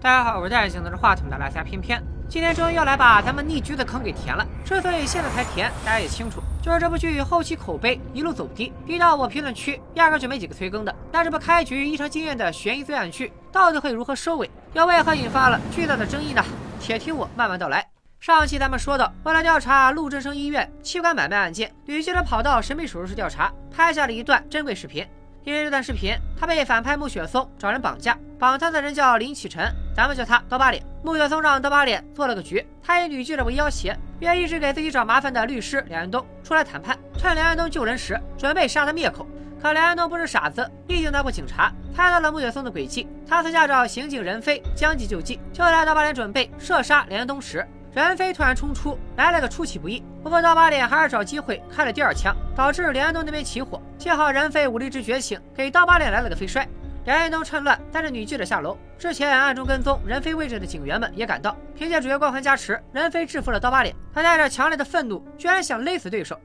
大家好，我是戴眼镜拿着话筒的拉夏偏偏，今天终于要来把咱们逆局的坑给填了。之所以现在才填，大家也清楚，就是这部剧后期口碑一路走低，低到我评论区压根就没几个催更的。那这部开局异常惊艳的悬疑罪案剧，到底会如何收尾？又为何引发了巨大的争议呢？且听我慢慢道来。上期咱们说到，为了调查陆振生医院器官买卖案件，女记者跑到神秘手术室调查，拍下了一段珍贵视频。因为这段视频，他被反派穆雪松找人绑架，绑他的人叫林启晨，咱们叫他刀疤脸。穆雪松让刀疤脸做了个局，他以女记者为要挟，约一直给自己找麻烦的律师梁安东出来谈判，趁梁安东救人时，准备杀他灭口。可梁安东不是傻子，毕竟当过警察，猜到了穆雪松的诡计，他私下找刑警任飞将计就计，就在刀疤脸准备射杀梁安东时。任飞突然冲出来了个出其不意，不过刀疤脸还是找机会开了第二枪，导致梁安东那边起火。幸好任飞武力值觉醒，给刀疤脸来了个飞摔。梁安东趁乱带着女记者下楼，之前暗中跟踪任飞位置的警员们也赶到，凭借主角光环加持，任飞制服了刀疤脸。他带着强烈的愤怒，居然想勒死对手。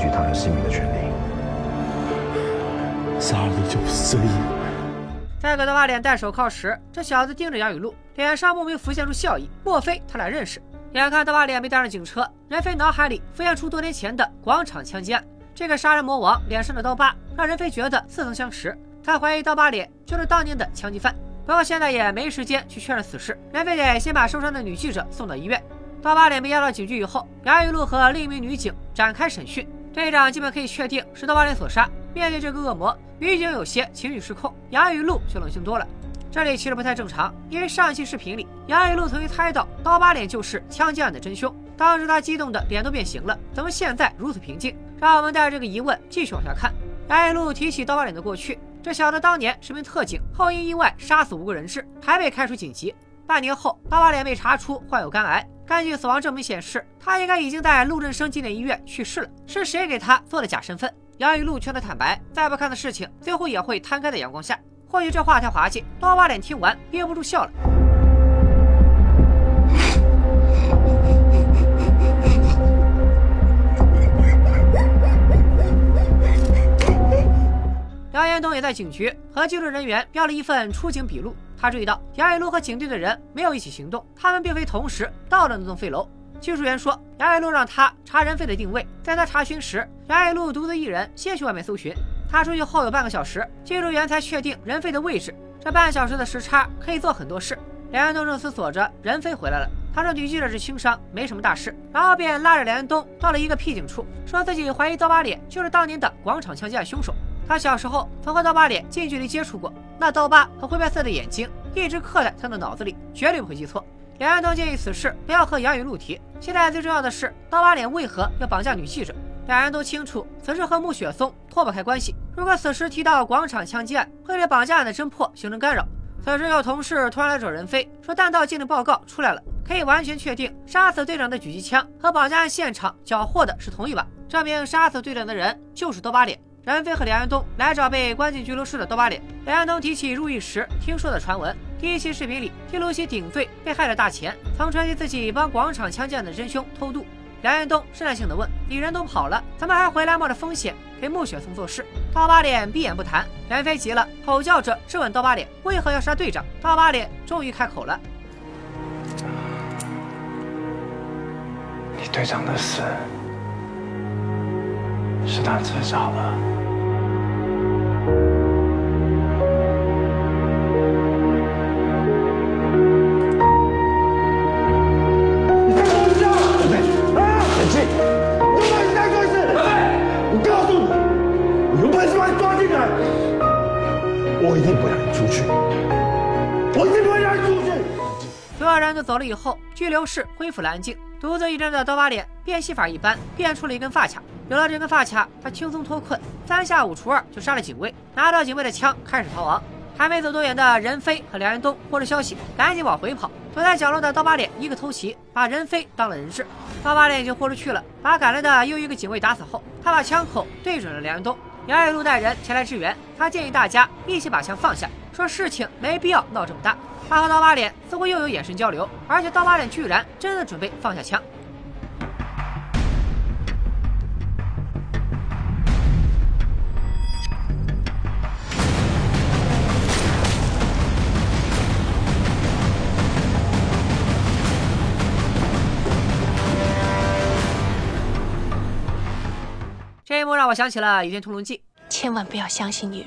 取他人性命的权利。杀了你就不是正义。在给刀疤脸戴手铐时，这小子盯着杨雨露，脸上莫名浮现出笑意。莫非他俩认识？眼看刀疤脸被带上警车，任飞脑海里浮现出多年前的广场枪击案。这个杀人魔王脸上的刀疤，让任飞觉得似曾相识。他怀疑刀疤脸就是当年的枪击犯。不过现在也没时间去确认此事，任飞得先把受伤的女记者送到医院。刀疤脸被押到警局以后，杨雨露和另一名女警展开审讯。队长基本可以确定是刀疤脸所杀。面对这个恶魔，女警有些情绪失控，杨雨露却冷静多了。这里其实不太正常，因为上期视频里，杨雨露曾经猜到刀疤脸就是枪击案的真凶，当时她激动的脸都变形了。怎么现在如此平静？让我们带着这个疑问继续往下看。杨雨露提起刀疤脸的过去，这小子当年是名特警，后因意外杀死无辜人质，还被开除警籍。半年后，刀疤脸被查出患有肝癌。根据死亡证明显示，他应该已经在陆振生纪念医院去世了。是谁给他做的假身份？杨雨露劝他坦白，再不看的事情，最后也会摊开在阳光下。或许这话太滑稽，刀疤脸听完憋不住笑了。梁延东也在警局和技术人员标了一份出警笔录。他注意到杨雨露和警队的人没有一起行动，他们并非同时到了那栋废楼。技术员说，杨雨露让他查任飞的定位，在他查询时，杨雨露独自一人先去外面搜寻。他出去后有半个小时，技术员才确定任飞的位置。这半小时的时差可以做很多事。梁安东正思索着，任飞回来了。他说女记者是轻伤，没什么大事，然后便拉着梁安东到了一个僻静处，说自己怀疑刀疤脸就是当年的广场枪击案凶手。他小时候曾和刀疤脸近距离接触过，那刀疤和灰白色的眼睛一直刻在他的脑子里，绝对不会记错。两人都建议此事不要和杨雨露提。现在最重要的是，刀疤脸为何要绑架女记者？两人都清楚此事和穆雪松脱不开关系。如果此时提到广场枪击案，会对绑架案的侦破形成干扰。此时有同事突然来找任飞，说弹道鉴定报告出来了，可以完全确定杀死队长的狙击枪和绑架案现场缴获的是同一把，证明杀死队长的人就是刀疤脸。任飞和梁安东来找被关进拘留室的刀疤脸。梁安东提起入狱时听说的传闻。第一期视频里，披露西顶罪被害的大钱，曾传奇自己帮广场枪击案的真凶偷渡。梁安东试探性的问：“你人都跑了，怎么还回来冒着风险给穆雪松做事？”刀疤脸闭眼不谈。任飞急了，吼叫着质问刀疤脸：“为何要杀队长？”刀疤脸终于开口了：“你队长的死是他自找的。”我一定不让你出去！我一定不会让你出去！所有人都走了以后，拘留室恢复了安静。独自一人的刀疤脸变戏法一般变出了一根发卡。有了这根发卡，他轻松脱困，三下五除二就杀了警卫，拿到警卫的枪开始逃亡。还没走多远的任飞和梁安东获知消息，赶紧往回跑。躲在角落的刀疤脸一个偷袭，把任飞当了人质。刀疤脸已经豁出去了，把赶来的又一个警卫打死后，他把枪口对准了梁安东。杨雨露带人前来支援，他建议大家一起把枪放下，说事情没必要闹这么大。他和刀疤脸似乎又有眼神交流，而且刀疤脸居然真的准备放下枪。一幕让我想起了《倚天屠龙记》，千万不要相信女人。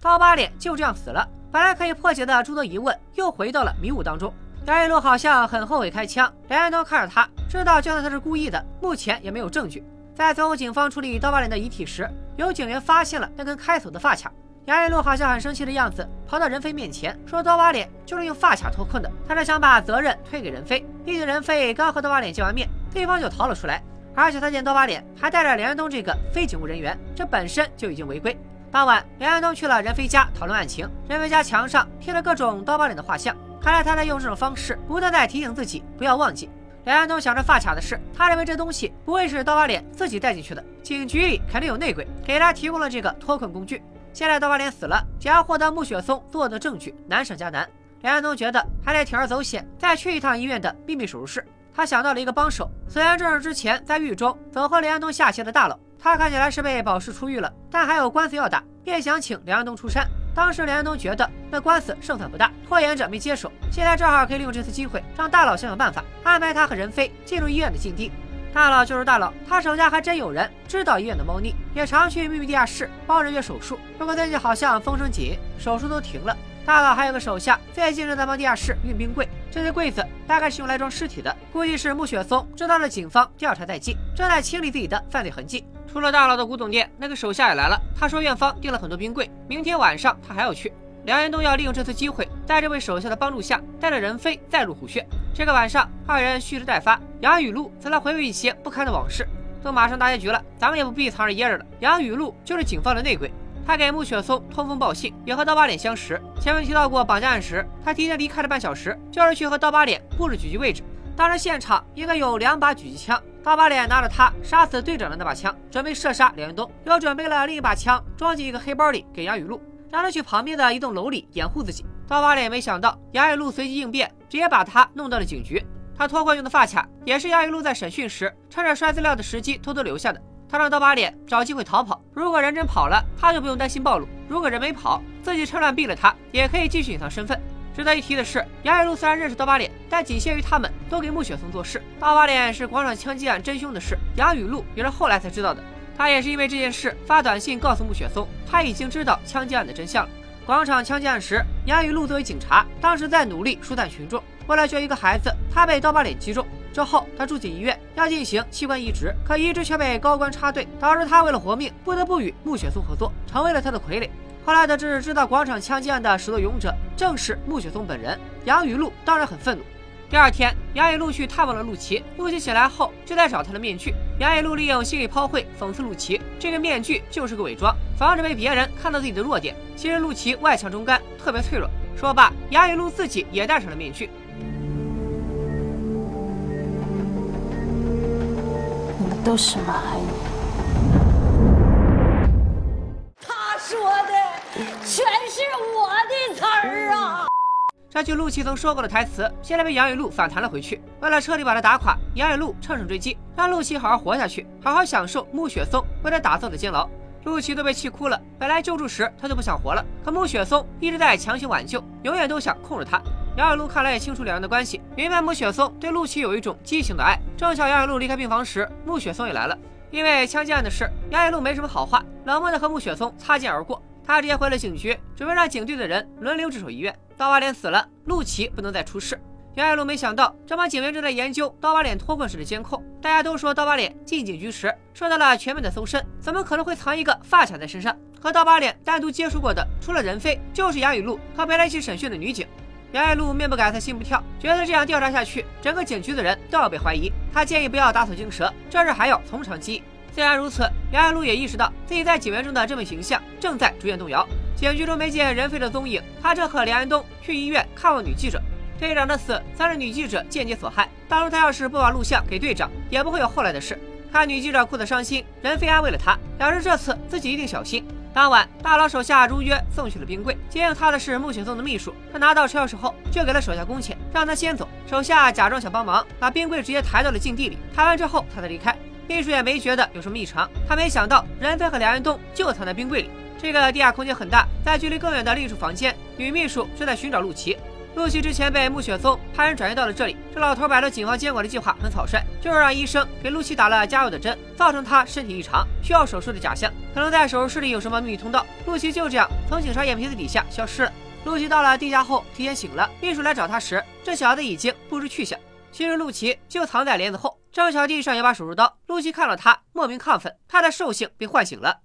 刀疤脸就这样死了，本来可以破解的诸多疑问又回到了迷雾当中。杨雨露好像很后悔开枪，梁安东看着他，知道就算他是故意的，目前也没有证据。在最后警方处理刀疤脸的遗体时，有警员发现了那根开锁的发卡。杨雨露好像很生气的样子，跑到任飞面前说刀疤脸就是用发卡脱困的，他是想把责任推给任飞。毕竟任飞刚和刀疤脸见完面，对方就逃了出来。而且他见刀疤脸还带着梁安东这个非警务人员，这本身就已经违规。当晚，梁安东去了任飞家讨论案情。任飞家墙上贴了各种刀疤脸的画像，看来他在用这种方式不断在提醒自己不要忘记。梁安东想着发卡的事，他认为这东西不会是刀疤脸自己带进去的，警局里肯定有内鬼给他提供了这个脱困工具。现在刀疤脸死了，想要获得穆雪松做的证据难上加难。梁安东觉得还得铤而走险，再去一趟医院的秘密手术室。他想到了一个帮手，虽然正是之前在狱中总和梁安东下棋的大佬，他看起来是被保释出狱了，但还有官司要打，便想请梁安东出山。当时梁安东觉得那官司胜算不大，拖延着没接手，现在正好可以利用这次机会，让大佬想想办法，安排他和任飞进入医院的禁地。大佬就是大佬，他手下还真有人知道医院的猫腻，也常去秘密地下室帮人约手术。不过最近好像风声紧，手术都停了。大佬还有个手下，最近正在帮地下室运冰柜。这些柜子大概是用来装尸体的，估计是穆雪松知道了警方调查在即，正在清理自己的犯罪痕迹。除了大佬的古董店，那个手下也来了。他说院方订了很多冰柜，明天晚上他还要去。梁延东要利用这次机会，在这位手下的帮助下，带着任飞再入虎穴。这个晚上，二人蓄势待发。杨雨露则来回味一些不堪的往事。都马上大结局了，咱们也不必藏着掖着了。杨雨露就是警方的内鬼。他给穆雪松通风报信，也和刀疤脸相识。前面提到过绑架案时，他提前离开了半小时，就是去和刀疤脸布置狙击位置。当时现场应该有两把狙击枪，刀疤脸拿着他杀死队长的那把枪，准备射杀梁云东，又准备了另一把枪装进一个黑包里给杨雨露，让他去旁边的一栋楼里掩护自己。刀疤脸没想到杨雨露随机应变，直接把他弄到了警局。他脱困用的发卡也是杨雨露在审讯时趁着摔资料的时机偷偷留下的。他让刀疤脸找机会逃跑，如果人真跑了，他就不用担心暴露；如果人没跑，自己趁乱毙了他，也可以继续隐藏身份。值得一提的是，杨雨露虽然认识刀疤脸，但仅限于他们都给穆雪松做事。刀疤脸是广场枪击案真凶的事，杨雨露也是后来才知道的。他也是因为这件事发短信告诉穆雪松，他已经知道枪击案的真相了。广场枪击案时，杨雨露作为警察，当时在努力疏散群众。为了救一个孩子，他被刀疤脸击中。之后，他住进医院，要进行器官移植，可移植却被高官插队，导致他为了活命，不得不与穆雪松合作，成为了他的傀儡。后来得知，知道广场枪击案的始作俑者正是穆雪松本人，杨雨露当然很愤怒。第二天，杨雨露去探望了陆琪，陆琪醒来后就在找他的面具。杨雨露利用心理抛会讽刺陆琪，这个面具就是个伪装，防止被别人看到自己的弱点。其实陆琪外强中干，特别脆弱。说罢，杨雨露自己也戴上了面具。都是马海女。他说的全是我的词儿啊！这句陆琪曾说过的台词，现在被杨雨露反弹了回去。为了彻底把他打垮，杨雨露乘胜追击，让陆琪好好活下去，好好享受穆雪松为他打造的监牢。陆琪都被气哭了。本来救助时他就不想活了，可穆雪松一直在强行挽救，永远都想控制他。杨雨露看来也清楚两人的关系，明白穆雪松对陆琪有一种畸形的爱。正巧杨雨露离开病房时，穆雪松也来了。因为枪击案的事，杨雨露没什么好话，冷漠的和穆雪松擦肩而过。他直接回了警局，准备让警队的人轮流值守医院。刀疤脸死了，陆琪不能再出事。杨雨露没想到，这帮警员正在研究刀疤脸脱困时的监控。大家都说刀疤脸进警局时受到了全面的搜身，怎么可能会藏一个发卡在身上？和刀疤脸单独接触过的，除了任飞，就是杨雨露和陪他一起审讯的女警。杨雨露面不改色心不跳，觉得这样调查下去，整个警局的人都要被怀疑。他建议不要打草惊蛇，这事还要从长计议。虽然如此，杨雨露也意识到自己在警员中的这份形象正在逐渐动摇。警局中没见任飞的踪影，他正和梁安东去医院看望女记者。队长的死算是女记者间接所害。当初他要是不把录像给队长，也不会有后来的事。看女记者哭得伤心，任飞安慰了她，表示这次自己一定小心。当晚，大佬手下如约送去了冰柜。接应他的是穆雪松的秘书。他拿到车钥匙后，就给了手下工钱，让他先走。手下假装想帮忙，把冰柜直接抬到了禁地里。抬完之后，他才离开。秘书也没觉得有什么异常，他没想到任飞和梁安东就藏在冰柜里。这个地下空间很大，在距离更远的另一处房间，女秘书正在寻找陆琪。陆琪之前被穆雪松派人转移到了这里。这老头摆了警方监管的计划很草率，就是让医生给陆琪打了加药的针，造成他身体异常，需要手术的假象。可能在手术室里有什么秘密通道。陆琪就这样从警察眼皮子底下消失了。陆琪到了地下后提前醒了，秘书来找他时，这小子已经不知去向。其实陆琪就藏在帘子后，正巧地上有把手术刀。陆琪看到他，莫名亢奋，他的兽性被唤醒了。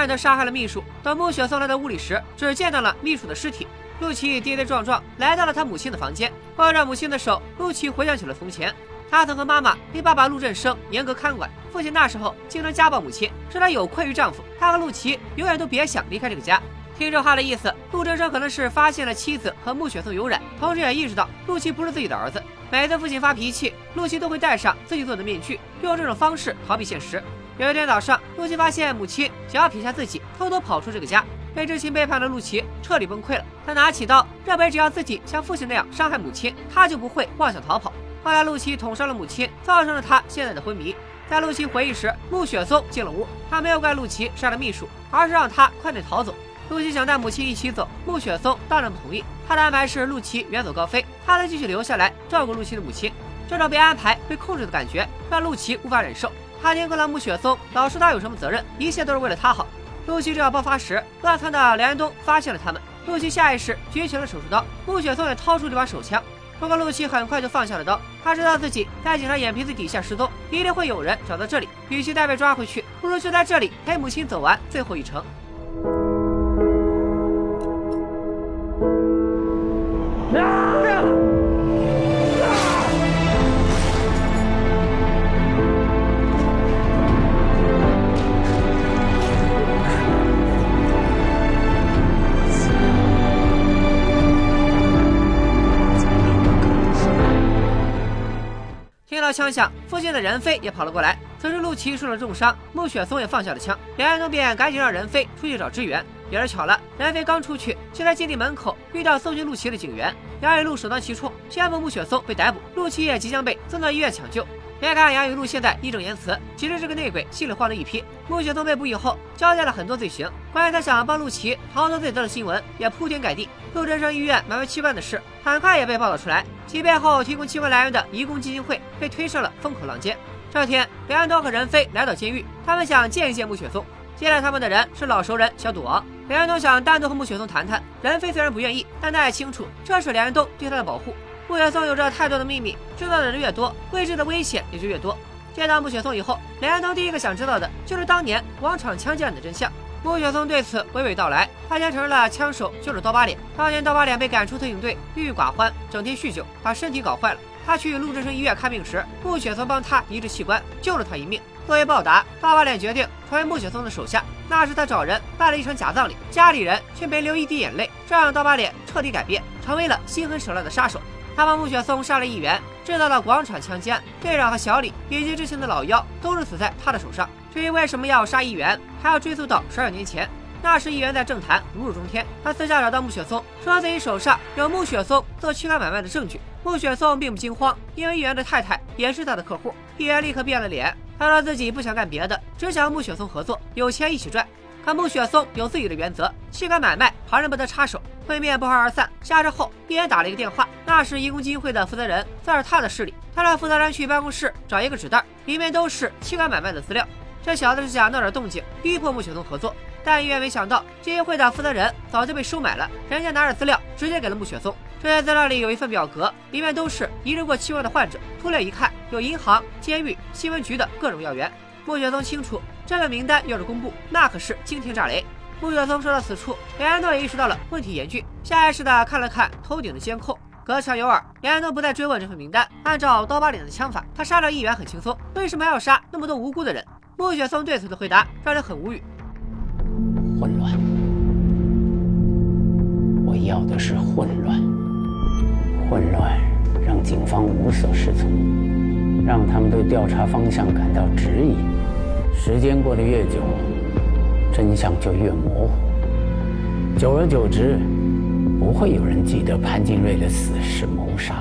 陆琪残忍地杀害了秘书。等穆雪送来的屋里时，只见到了秘书的尸体。陆琪跌跌撞撞来到了他母亲的房间，握着母亲的手，陆琪回想起了从前。他曾和妈妈被爸爸陆振生严格看管，父亲那时候经常家暴母亲，说他有愧于丈夫。他和陆琪永远都别想离开这个家。听这话的意思，陆振生可能是发现了妻子和穆雪松有染，同时也意识到陆琪不是自己的儿子。每次父亲发脾气，陆琪都会戴上自己做的面具，用这种方式逃避现实。有一天早上，陆琪发现母亲想要撇下自己，偷偷跑出这个家。被知情背叛的陆琪彻底崩溃了。他拿起刀，认为只要自己像父亲那样伤害母亲，他就不会妄想逃跑。后来，陆琪捅伤了母亲，造成了他现在的昏迷。在陆琪回忆时，穆雪松进了屋，他没有怪陆琪杀了秘书，而是让他快点逃走。陆琪想带母亲一起走，穆雪松当然不同意。他的安排是陆琪远走高飞，他则继续留下来照顾陆琪的母亲。这种被安排、被控制的感觉让陆琪无法忍受。他听过了穆雪松，老说他有什么责任，一切都是为了他好。露西正要爆发时，乱窜的梁安东发现了他们。露西下意识举起了手术刀，穆雪松也掏出这把手枪。不过露西很快就放下了刀，他知道自己在警察眼皮子底下失踪，一定会有人找到这里。与其再被抓回去，不如就在这里陪母亲走完最后一程。枪响，附近的任飞也跑了过来。此时陆琪受了重伤，穆雪松也放下了枪，梁安东便赶紧让任飞出去找支援。也是巧了，任飞刚出去，就在基地门口遇到搜寻陆琪的警员。杨雨露首当其冲，宣布穆雪松被逮捕，陆琪也即将被送到医院抢救。别看杨雨露现在义正言辞，其实是个内鬼心里慌了一批。穆雪松被捕以后，交代了很多罪行，关于他想帮陆琪逃脱罪责的新闻也铺天盖地。陆振生医院买卖器官的事，很快也被报道出来。其背后提供器官来源的移工基金会被推上了风口浪尖。这天，梁安东和任飞来到监狱，他们想见一见穆雪松。接待他们的人是老熟人小赌王。梁安东想单独和穆雪松谈谈，任飞虽然不愿意，但他也清楚这是梁安东对他的保护。穆雪松有着太多的秘密，知道的人越多，未知的危险也就越多。见到穆雪松以后，梁安东第一个想知道的就是当年广场枪击案的真相。穆雪松对此娓娓道来，他先承认了枪手就是刀疤脸。当年刀疤脸被赶出特警队，郁郁寡欢，整天酗酒，把身体搞坏了。他去陆志生医院看病时，穆雪松帮他移植器官，救了他一命。作为报答，刀疤脸决定成为穆雪松的手下。那时他找人办了一场假葬礼，家里人却没流一滴眼泪，这让刀疤脸彻底改变，成为了心狠手辣的杀手。他帮穆雪松杀了议员，制造了广场枪击案，队长和小李以及之前的老幺都是死在他的手上。至于为什么要杀议员，还要追溯到十二年前。那时议员在政坛如日中天，他私下找到穆雪松，说自己手上有穆雪松做器官买卖的证据。穆雪松并不惊慌，因为议员的太太也是他的客户。议员立刻变了脸，他说自己不想干别的，只想和穆雪松合作，有钱一起赚。可穆雪松有自己的原则，器官买卖旁人不得插手。会面不欢而散。下车后，议员打了一个电话，那是义工基金会的负责人，算是他的势力。他让负责人去办公室找一个纸袋，里面都是器官买卖的资料。这小子是想闹点动静，逼迫穆雪松合作。但医院没想到，基金会的负责人早就被收买了，人家拿着资料直接给了穆雪松。这些资料里有一份表格，里面都是移植过器官的患者。粗略一看，有银行、监狱、新闻局的各种要员。穆雪松清楚，这份名单要是公布，那可是惊天炸雷。穆雪松说到此处，连安东也意识到了问题严峻，下意识的看了看头顶的监控。隔墙有耳，连安东不再追问这份名单。按照刀疤脸的枪法，他杀掉议员很轻松，为什么还要杀那么多无辜的人？穆雪松对此的回答让人很无语。混乱，我要的是混乱，混乱让警方无所适从，让他们对调查方向感到质疑。时间过得越久，真相就越模糊。久而久之。不会有人记得潘金瑞的死是谋杀。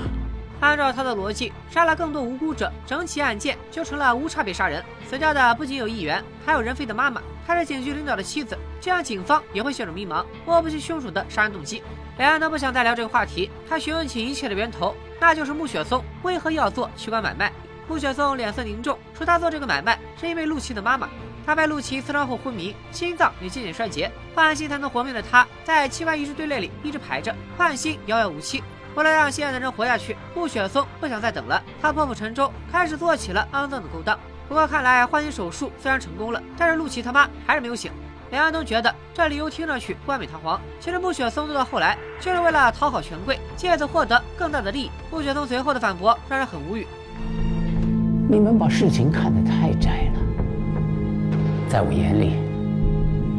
按照他的逻辑，杀了更多无辜者，整起案件就成了无差别杀人。死掉的不仅有议员，还有任飞的妈妈，她是警局领导的妻子，这样警方也会陷入迷茫，摸不清凶手的杀人动机。两人都不想再聊这个话题，他询问起一切的源头，那就是穆雪松为何要做器官买卖。穆雪松脸色凝重，说他做这个买卖是因为陆琪的妈妈。他被陆琪刺伤后昏迷，心脏也渐渐衰竭，换心才能活命的他，在器官移植队列里一直排着，换心遥遥无期。为了让心爱的人活下去，穆雪松不想再等了，他破釜沉舟，开始做起了肮脏的勾当。不过看来换心手术虽然成功了，但是陆琪他妈还是没有醒。梁安东觉得这理由听上去冠冕堂皇，其实穆雪松做到后来就是为了讨好权贵，借此获得更大的利益。穆雪松随后的反驳让人很无语：你们把事情看得太窄了。在我眼里，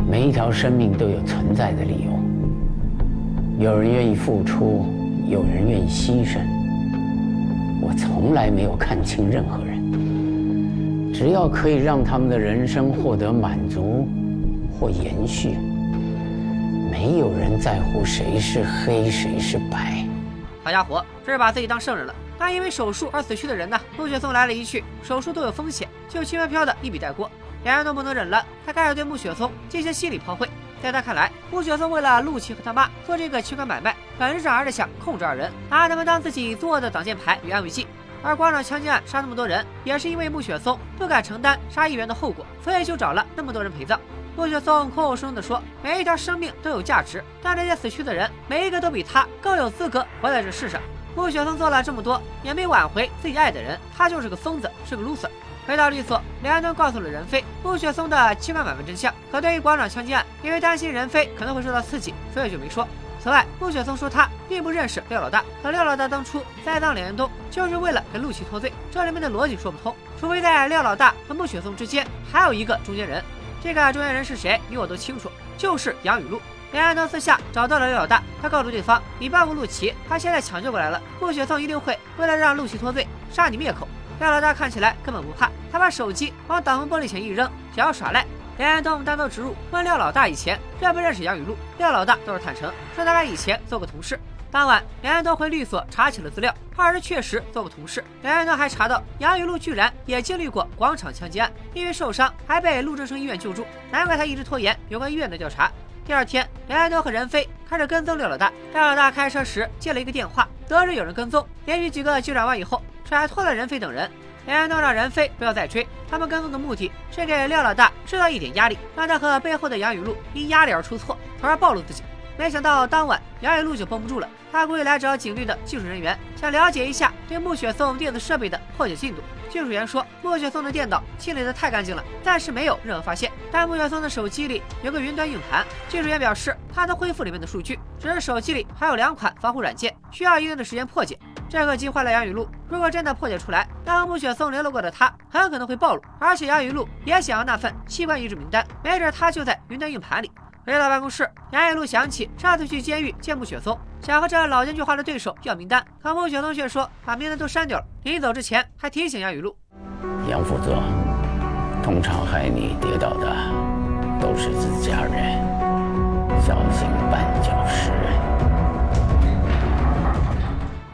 每一条生命都有存在的理由。有人愿意付出，有人愿意牺牲。我从来没有看清任何人。只要可以让他们的人生获得满足或延续，没有人在乎谁是黑谁是白。好家伙，这是把自己当圣人了。但因为手术而死去的人呢？陆雪松来了一句：“手术都有风险。”就轻飘飘的一笔带过。两人都不能忍了，他开始对穆雪松进行心理炮灰。在他看来，穆雪松为了陆琪和他妈做这个器官买卖，本质上还是想控制二人，拿他们当自己作恶的挡箭牌与安慰剂。而广场枪击案杀那么多人，也是因为穆雪松不敢承担杀议员的后果，所以就找了那么多人陪葬。穆雪松口口声声地说，每一条生命都有价值，但这些死去的人，每一个都比他更有资格活在这世上。穆雪松做了这么多，也没挽回自己爱的人，他就是个疯子，是个 loser。回到律所，梁安东告诉了任飞穆雪松的器官买卖真相。可对于广场枪击案，因为担心任飞可能会受到刺激，所以就没说。此外，穆雪松说他并不认识廖老大，可廖老大当初栽赃梁安东，就是为了给陆琪脱罪。这里面的逻辑说不通，除非在廖老大和穆雪松之间还有一个中间人。这个中间人是谁？你我都清楚，就是杨雨露。梁安东私下找到了廖老大，他告诉对方：“你帮过陆琪，他现在抢救过来了，穆雪松一定会为了让陆琪脱罪，杀你灭口。”廖老大看起来根本不怕，他把手机往挡风玻璃前一扔，想要耍赖。连安东单刀直入，问廖老大以前认不认识杨雨露。廖老大倒是坦诚，说他俩以前做过同事。当晚，连安东回律所查起了资料，二人确实做过同事。连安东还查到杨雨露居然也经历过广场枪击案，因为受伤还被陆正生医院救助，难怪他一直拖延有关医院的调查。第二天，梁安东和任飞开始跟踪廖老大。廖老大开车时接了一个电话，得知有人跟踪，连续几个急转弯以后。甩脱了任飞等人，梁安东让任飞不要再追。他们跟踪的目的是给廖老大制造一点压力，让他和背后的杨雨露因压力而出错，从而暴露自己。没想到当晚杨雨露就绷不住了，他故意来找警队的技术人员，想了解一下对暮雪松电子设备的破解进度。技术员说，暮雪松的电脑清理的太干净了，暂时没有任何发现。但暮雪松的手机里有个云端硬盘，技术员表示他能恢复里面的数据，只是手机里还有两款防护软件，需要一定的时间破解。这可急坏了杨雨露。如果真的破解出来，那和穆雪松联络过的他很可能会暴露。而且杨雨露也想要那份器官移植名单，没准他就在云端硬盘里。回到办公室，杨雨露想起上次去监狱见穆雪松，想和这老奸巨猾的对手要名单，可穆雪松却说把名单都删掉了。临走之前还提醒杨雨露：杨副座，通常害你跌倒的都是自家人，小心绊脚石。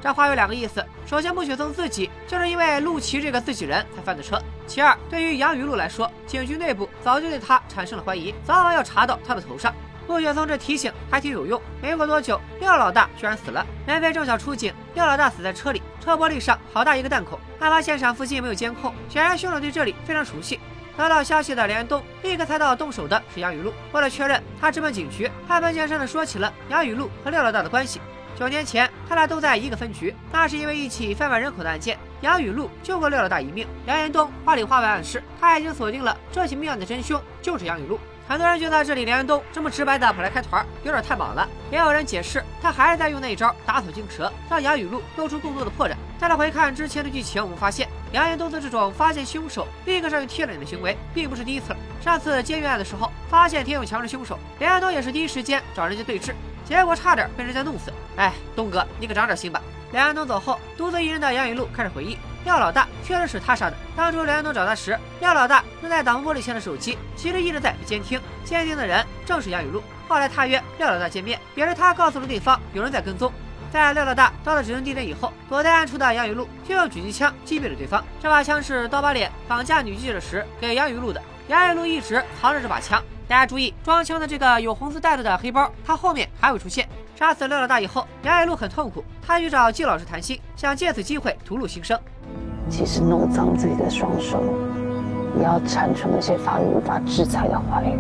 这话有两个意思：首先，穆雪松自己就是因为陆琪这个自己人才翻的车；其二，对于杨雨露来说，警局内部早就对他产生了怀疑，早晚要查到他的头上。穆雪松这提醒还挺有用。没过多久，廖老大居然死了。梅飞正想出警，廖老大死在车里，车玻璃上好大一个弹孔。案发现场附近没有监控，显然凶手对这里非常熟悉。得到消息的连东立刻猜到动手的是杨雨露。为了确认，他直奔警局，开门见山的说起了杨雨露和廖老大的关系。九年前，他俩都在一个分局，那是因为一起贩卖人口的案件，杨雨露救过廖老大一命。杨延东话里话外暗示，他已经锁定了这起命案的真凶就是杨雨露。很多人觉得这里梁延东这么直白的跑来开团，有点太莽了。也有人解释，他还是在用那一招打草惊蛇，让杨雨露露出更多的破绽。再来回看之前的剧情，我们发现梁延东的这种发现凶手立刻上去贴脸的行为，并不是第一次了。上次监狱案的时候，发现田永强是凶手，梁延东也是第一时间找人家对峙，结果差点被人家弄死。哎，东哥，你可长点心吧。梁安东走后，独自一人的杨雨露开始回忆。廖老大确实是他杀的。当初梁安东找他时，廖老大正在挡风玻璃前的手机，其实一直在监听。监听的人正是杨雨露。后来他约廖老大见面，也是他告诉了对方有人在跟踪。在廖老大到了指定地点以后，躲在暗处的杨雨露就用狙击枪击毙了对方。这把枪是刀疤脸绑架女记者时给杨雨露的。杨雨露一直藏着这把枪。大家注意，装枪的这个有红色袋子的黑包，它后面还会出现。杀死廖老大以后，杨雨露很痛苦，她去找季老师谈心，想借此机会吐露心声。即使弄脏自己的双手，也要铲除那些法律无法制裁的坏人。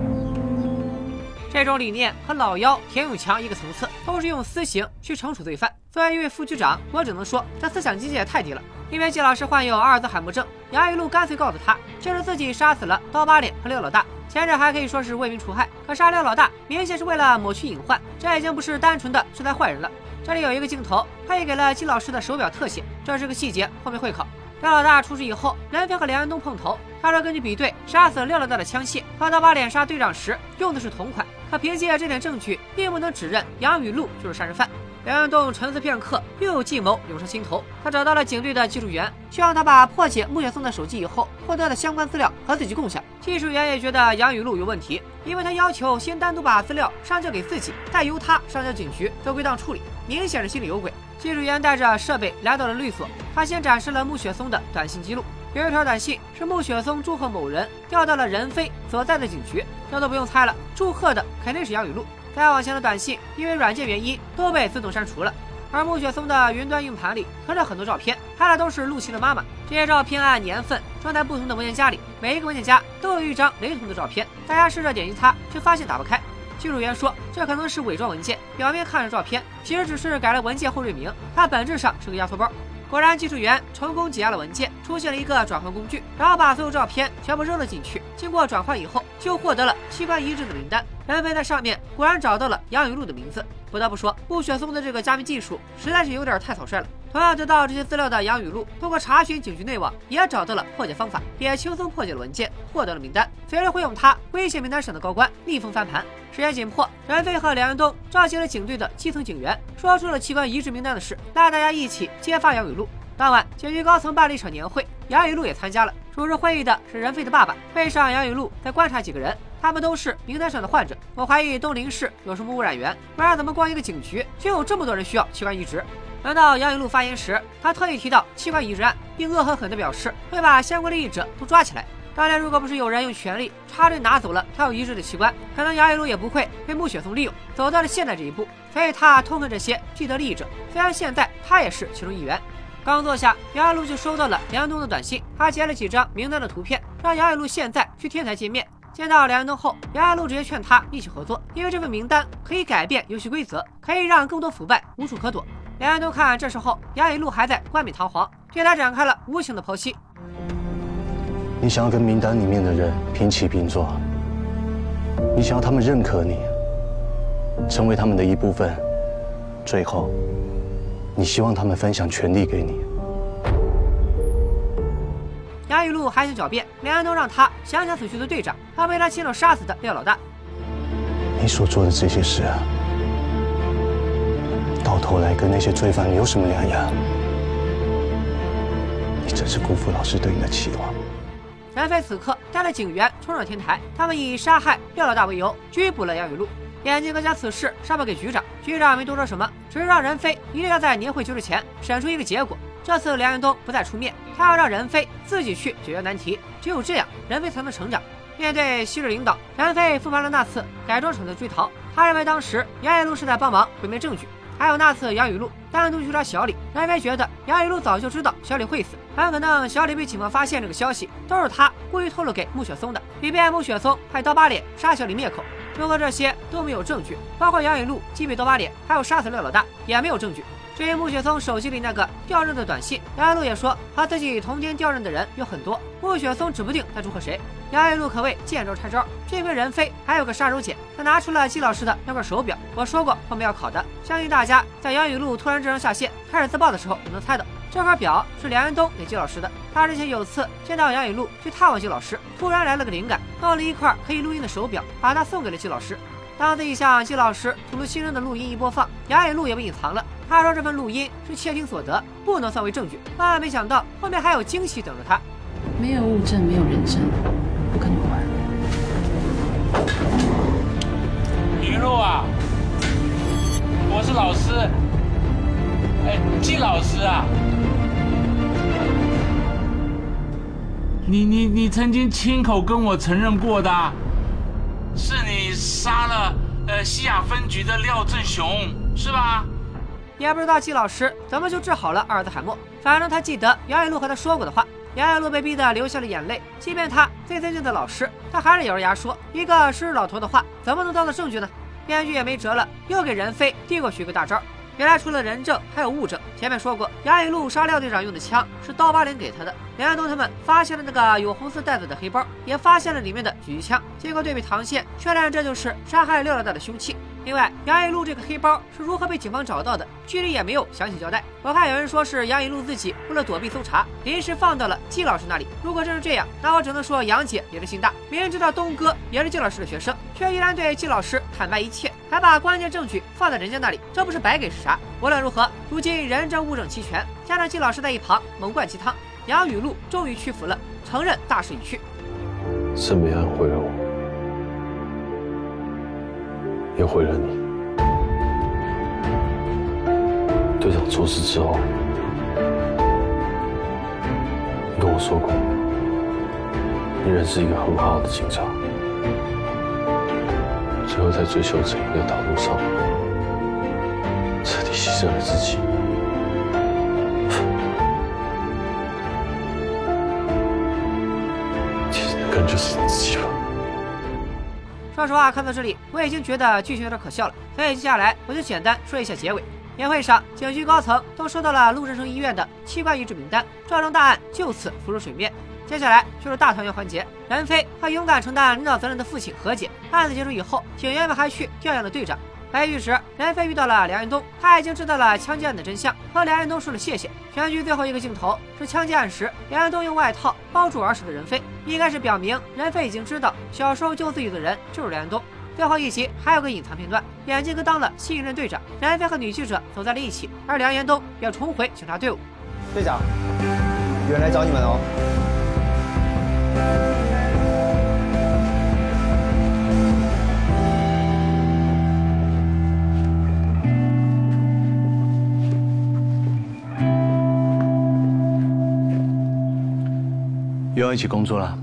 这种理念和老妖田永强一个层次，都是用私刑去惩处罪犯。作为一位副局长，我只能说他思想境界也太低了。因为季老师患有阿尔兹海默症，杨雨露干脆告诉他，就是自己杀死了刀疤脸和廖老大。前者还可以说是为民除害，可杀廖老大明显是为了抹去隐患，这已经不是单纯的制裁坏人了。这里有一个镜头，配给了季老师的手表特写，这是个细节，后面会考。廖老大出事以后，任飞和梁安东碰头。他说根据比对，杀死廖老大的枪械和他把脸杀队长时用的是同款。可凭借这点证据，并不能指认杨雨露就是杀人犯。梁安东沉思片刻，又有计谋涌上心头。他找到了警队的技术员，希望他把破解穆雪松的手机以后获得的相关资料和自己共享。技术员也觉得杨雨露有问题，因为他要求先单独把资料上交给自己，再由他上交警局做归档处理，明显是心里有鬼。技术员带着设备来到了律所，他先展示了穆雪松的短信记录。有一条短信是穆雪松祝贺某人调到了任飞所在的警局，这都不用猜了，祝贺的肯定是杨雨露。再往前的短信因为软件原因都被自动删除了，而穆雪松的云端硬盘里存着很多照片，拍的都是陆琪的妈妈。这些照片按年份装在不同的文件夹里，每一个文件夹都有一张雷同的照片。大家试着点击它，却发现打不开。技术员说，这可能是伪装文件，表面看着照片，其实只是改了文件后缀名，它本质上是个压缩包。果然，技术员成功解压了文件，出现了一个转换工具，然后把所有照片全部扔了进去。经过转换以后，就获得了器官移植的名单。人们在上面果然找到了杨雨露的名字。不得不说，穆雪松的这个加密技术实在是有点太草率了。同样得到这些资料的杨雨露，通过查询警局内网，也找到了破解方法，也轻松破解了文件，获得了名单。随着会用它威胁名单上的高官，逆风翻盘。时间紧迫，任飞和梁安东召集了警队的基层警员，说出了器官移植名单的事，拉大家一起揭发杨雨露。当晚，警局高层办了一场年会，杨雨露也参加了。主持会议的是任飞的爸爸。会上，杨雨露在观察几个人，他们都是名单上的患者。我怀疑东林市有什么污染源，不然怎么光一个警局就有这么多人需要器官移植？轮到杨雨露发言时，他特意提到器官移植案，并恶狠狠地表示会把相关的异者都抓起来。当年如果不是有人用权力插队拿走了他有移植的器官，可能杨雨露也不会被穆雪松利用，走到了现在这一步。所以他痛恨这些既得利益者，虽然现在他也是其中一员。刚坐下，杨雨露就收到了梁安东的短信，他截了几张名单的图片，让杨雨露现在去天台见面。见到梁安东后，杨雨露直接劝他一起合作，因为这份名单可以改变游戏规则，可以让更多腐败无处可躲。梁安东看这时候杨雨露还在冠冕堂皇，对他展开了无情的剖析。你想要跟名单里面的人平起平坐，你想要他们认可你，成为他们的一部分，最后，你希望他们分享权利给你。杨雨露还想狡辩，梁安东让他想想死去的队长，他被他亲手杀死的廖老大。你所做的这些事啊，到头来跟那些罪犯有什么两样？你真是辜负老师对你的期望。任飞此刻带了警员冲上天台，他们以杀害廖老大为由拘捕了杨雨露。眼镜哥将此事上报给局长，局长没多说什么，只是让任飞一定要在年会结束前审出一个结果。这次梁延东不再出面，他要让任飞自己去解决难题，只有这样，任飞才能成长。面对昔日领导，任飞复盘了那次改装厂的追逃，他认为当时杨雨露是在帮忙毁灭证据。还有那次杨雨露单独去找小李，南飞觉得杨雨露早就知道小李会死，很可能小李被警方发现这个消息，都是他故意透露给穆雪松的，以便穆雪松派刀疤脸杀小李灭口。如果这些都没有证据，包括杨雨露击毙刀疤脸，还有杀死廖老大，也没有证据。至于穆雪松手机里那个调任的短信，杨雨露也说和自己同天调任的人有很多，穆雪松指不定在祝贺谁。杨雨露可谓见招拆招，这回任飞还有个杀手锏，他拿出了季老师的那块手表。我说过后面要考的，相信大家在杨雨露突然智商下线开始自爆的时候，也能猜到这块表是梁安东给季老师的。他之前有次见到杨雨露去探望季老师，突然来了个灵感，弄了一块可以录音的手表，把它送给了季老师。当自己向季老师吐露心声的录音一播放，杨雨露也被隐藏了。他说这份录音是窃听所得，不能算为证据。万万没想到，后面还有惊喜等着他。没有物证，没有人证，不跟你玩。雨露啊，我是老师，哎，季老师啊，你你你曾经亲口跟我承认过的，是你杀了呃西雅分局的廖振雄，是吧？也不知道季老师怎么就治好了阿尔兹海默。反正他记得杨雨露和他说过的话。杨雨露被逼得流下了眼泪。即便他最尊敬的老师，他还是咬着牙说：“一个失老头的话，怎么能当做证据呢？”编剧也没辙了，又给任飞递过去一个大招。原来除了人证，还有物证。前面说过，杨雨露杀廖队长用的枪是刀疤脸给他的。梁安东他们发现了那个有红色袋子的黑包，也发现了里面的狙击枪。经过对比膛线，确认这就是杀害廖老大的凶器。另外，杨雨露这个黑包是如何被警方找到的？剧里也没有详细交代。我看有人说是杨雨露自己为了躲避搜查，临时放到了季老师那里。如果真是这样，那我只能说杨姐也是心大。明知道东哥也是季老师的学生，却依然对季老师坦白一切，还把关键证据放在人家那里，这不是白给是啥？无论如何，如今人证物证齐全，加上季老师在一旁猛灌鸡汤，杨雨露终于屈服了，承认大势已去。盛美安毁了也毁了你。队长出事之后，你跟我说过，你认识一个很好的警察，最后在追求正义的道路上，彻底牺牲了自己。其实那个人就是你自己吧。说实话，看到这里我已经觉得剧情有点可笑了，所以接下来我就简单说一下结尾。宴会上，警局高层都收到了陆振生医院的器官移植名单，这桩大案就此浮出水面。接下来就是大团圆环节，任飞和勇敢承担领导责任的父亲和解。案子结束以后，警员们还去调养了队长。白狱时，任飞遇到了梁彦东，他已经知道了枪击案的真相，和梁彦东说了谢谢。全剧最后一个镜头是枪击案时，梁彦东用外套包住儿时的任飞，应该是表明任飞已经知道小时候救自己的人就是梁彦东。最后一集还有个隐藏片段，眼镜哥当了新一任队长，任飞和女记者走在了一起，而梁彦东要重回警察队伍。队长，有人来找你们哦。又要一起工作了。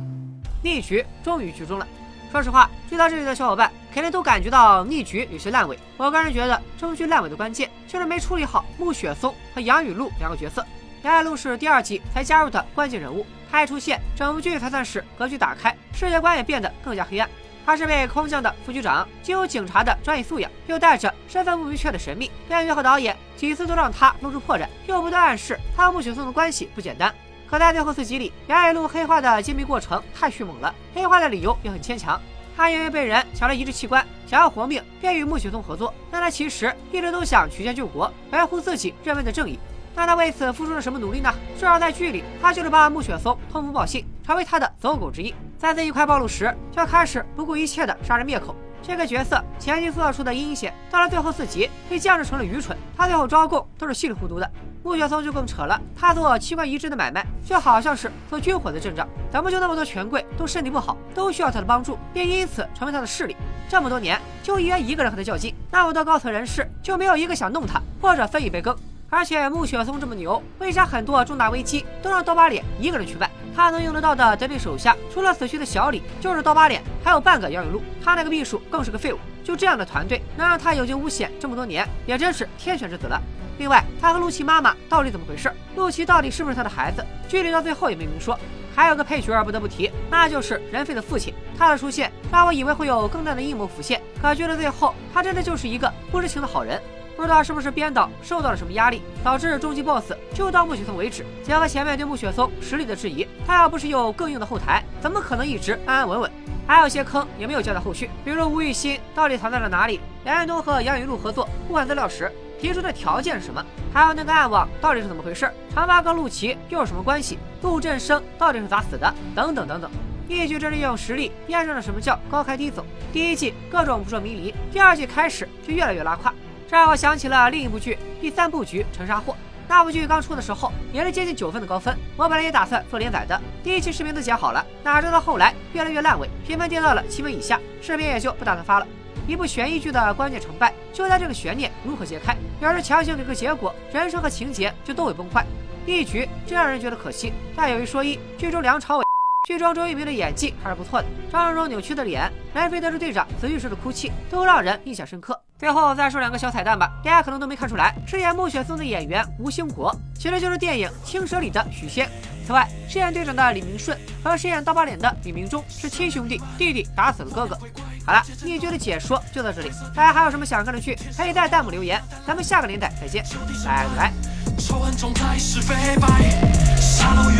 逆局终于剧终了。说实话，追到这里的小伙伴肯定都感觉到逆局有些烂尾。我个人觉得，这剧烂尾的关键就是没处理好穆雪松和杨雨露两个角色。杨雨露是第二季才加入的关键人物，她一出现，整部剧才算是格局打开，世界观也变得更加黑暗。他是被空降的副局长，既有警察的专业素养，又带着身份不明确的神秘。编剧和导演几次都让他露出破绽，又不断暗示他和穆雪松的关系不简单。可在最后四集里，杨雨露黑化的揭秘过程太迅猛了，黑化的理由也很牵强。他因为被人抢了移植器官，想要活命，便与穆雪松合作。但他其实一直都想曲线救国，维护自己认为的正义。那他为此付出了什么努力呢？至少在剧里，他就是把穆雪松通风报信，成为他的走狗之一。在自己快暴露时，就要开始不顾一切的杀人灭口。这个角色前期塑造出的阴险，到了最后四集被降制成了愚蠢。他最后招供都是稀里糊涂的。穆雪松就更扯了，他做器官移植的买卖，就好像是做军火的阵仗。怎么就那么多权贵都身体不好，都需要他的帮助，并因此成为他的势力？这么多年，就医院一个人和他较劲，那么多高层人士就没有一个想弄他或者分一杯羹。而且穆雪松这么牛，为啥很多重大危机都让刀疤脸一个人去办？他能用得到的得力手下，除了死去的小李，就是刀疤脸，还有半个杨雨露。他那个秘书更是个废物。就这样的团队，能让他有惊无险这么多年，也真是天选之子了。另外，他和陆琪妈妈到底怎么回事？陆琪到底是不是他的孩子？剧里到最后也没明说。还有个配角不得不提，那就是任飞的父亲。他的出现让我以为会有更大的阴谋浮现，可剧的最后他真的就是一个不知情的好人。不知道是不是编导受到了什么压力，导致终极 BOSS 就到穆雪松为止。结合前面对穆雪松实力的质疑，他要不是有更硬的后台，怎么可能一直安安稳稳？还有些坑也没有交代后续，比如吴雨欣到底藏在了哪里？梁彦东和杨雨露合作互换资料时提出的条件是什么？还有那个暗网到底是怎么回事？长发跟陆琪又有什么关系？陆振生到底是咋死的？等等等等。一局真利用实力验证了什么叫高开低走。第一季各种扑朔迷离，第二季开始就越来越拉胯。这让我想起了另一部剧《第三部局沉沙货》。那部剧刚出的时候也是接近九分的高分，我本来也打算做连载的，第一期视频都剪好了，哪知道后来越来越烂尾，评分跌到了七分以下，视频也就不打算发了。一部悬疑剧的关键成败就在这个悬念如何揭开，要是强行给个结果，人生和情节就都会崩坏。一局真让人觉得可惜，但有一说一，剧中梁朝伟。剧中周渝民的演技还是不错的，张荣荣扭曲的脸，南非得知队长死去时的哭泣，都让人印象深刻。最后再说两个小彩蛋吧，大家可能都没看出来，饰演穆雪松的演员吴兴国，其实就是电影《青蛇》里的许仙。此外，饰演队长的李明顺和饰演刀疤脸的李明忠是亲兄弟，弟弟打死了哥哥。好了，灭绝的解说就到这里，大家还有什么想看的剧，可以在弹幕留言。咱们下个年代再见，拜拜。仇恨总在是非白，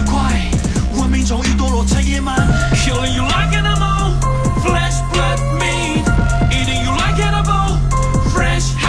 快，文明终于堕落成野蛮。Killing you like animal, flesh meat, eating you like animal, fresh.